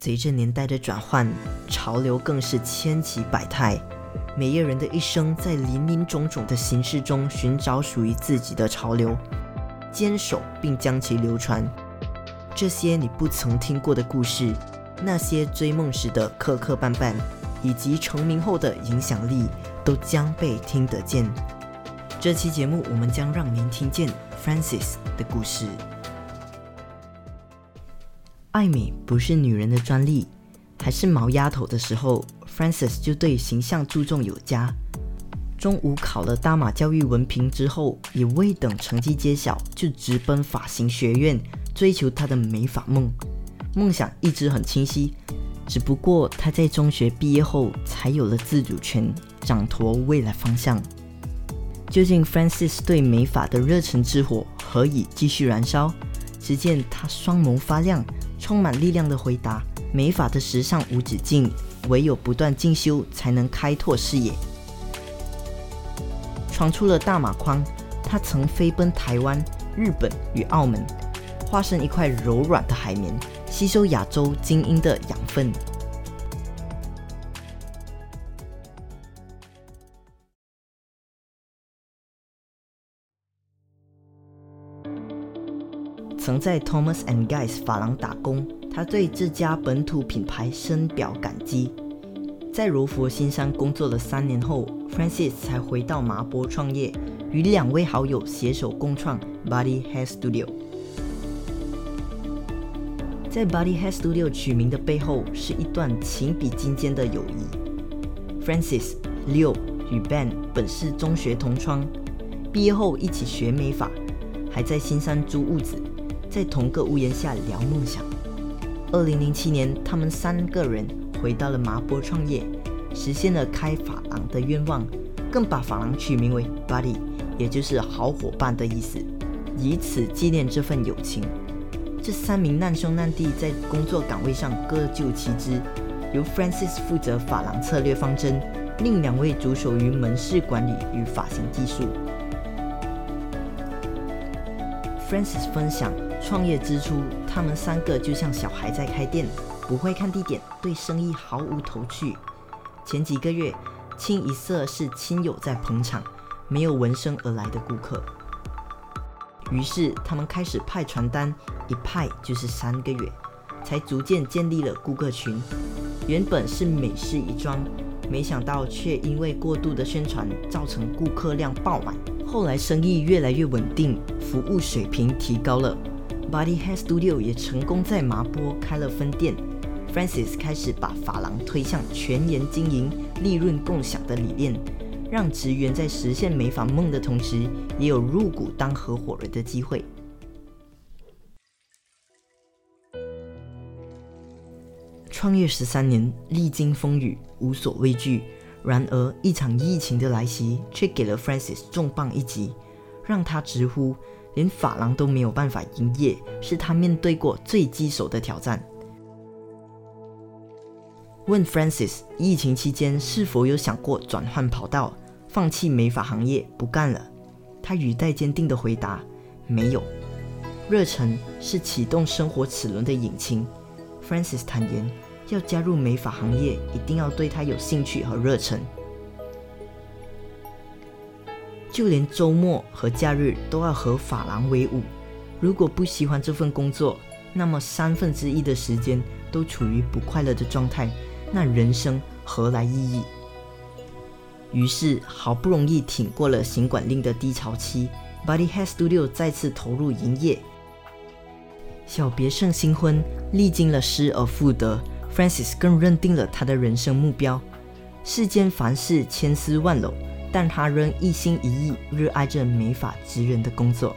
随着年代的转换，潮流更是千奇百态。每一个人的一生，在林林种种的形式中寻找属于自己的潮流，坚守并将其流传。这些你不曾听过的故事，那些追梦时的磕磕绊绊，以及成名后的影响力，都将被听得见。这期节目，我们将让您听见 Francis 的故事。爱美不是女人的专利，还是毛丫头的时候。Francis 就对形象注重有加。中午考了大马教育文凭之后，也未等成绩揭晓，就直奔发型学院追求她的美发梦。梦想一直很清晰，只不过她在中学毕业后才有了自主权，掌舵未来方向。究竟 Francis 对美发的热忱之火何以继续燃烧？只见她双眸发亮，充满力量的回答：“美法的时尚无止境。”唯有不断进修，才能开拓视野。闯出了大马框，他曾飞奔台湾、日本与澳门，化身一块柔软的海绵，吸收亚洲精英的养分。曾在 Thomas and Guys 发廊打工。他对这家本土品牌深表感激。在柔佛新山工作了三年后，Francis 才回到麻波创业，与两位好友携手共创 Body Hair Studio。在 Body Hair Studio 取名的背后，是一段情比金坚的友谊。Francis、Leo 与 Ben 本是中学同窗，毕业后一起学美发，还在新山租屋子，在同个屋檐下聊梦想。二零零七年，他们三个人回到了麻波创业，实现了开发廊的愿望，更把发廊取名为 Buddy，也就是好伙伴的意思，以此纪念这份友情。这三名难兄难弟在工作岗位上各就其职，由 Francis 负责发廊策略方针，另两位主手于门市管理与发型技术。Francis 分享。创业之初，他们三个就像小孩在开店，不会看地点，对生意毫无头绪。前几个月，清一色是亲友在捧场，没有闻声而来的顾客。于是，他们开始派传单，一派就是三个月，才逐渐建立了顾客群。原本是美式一桩，没想到却因为过度的宣传，造成顾客量爆满。后来生意越来越稳定，服务水平提高了。Body Hair Studio 也成功在麻波开了分店。Francis 开始把发廊推向全员经营、利润共享的理念，让职员在实现美发梦的同时，也有入股当合伙人的机会。创业十三年，历经风雨，无所畏惧。然而，一场疫情的来袭，却给了 Francis 重磅一击，让他直呼。连发廊都没有办法营业，是他面对过最棘手的挑战。问 Francis，疫情期间是否有想过转换跑道，放弃美发行业不干了？他语带坚定的回答：没有。热忱是启动生活齿轮的引擎。Francis 坦言，要加入美发行业，一定要对他有兴趣和热忱。就连周末和假日都要和法郎为伍。如果不喜欢这份工作，那么三分之一的时间都处于不快乐的状态，那人生何来意义？于是，好不容易挺过了行管令的低潮期，Body Hair Studio 再次投入营业。小别胜新婚，历经了失而复得，Francis 更认定了他的人生目标：世间凡事千丝万缕。但他仍一心一意热爱着美法职人的工作。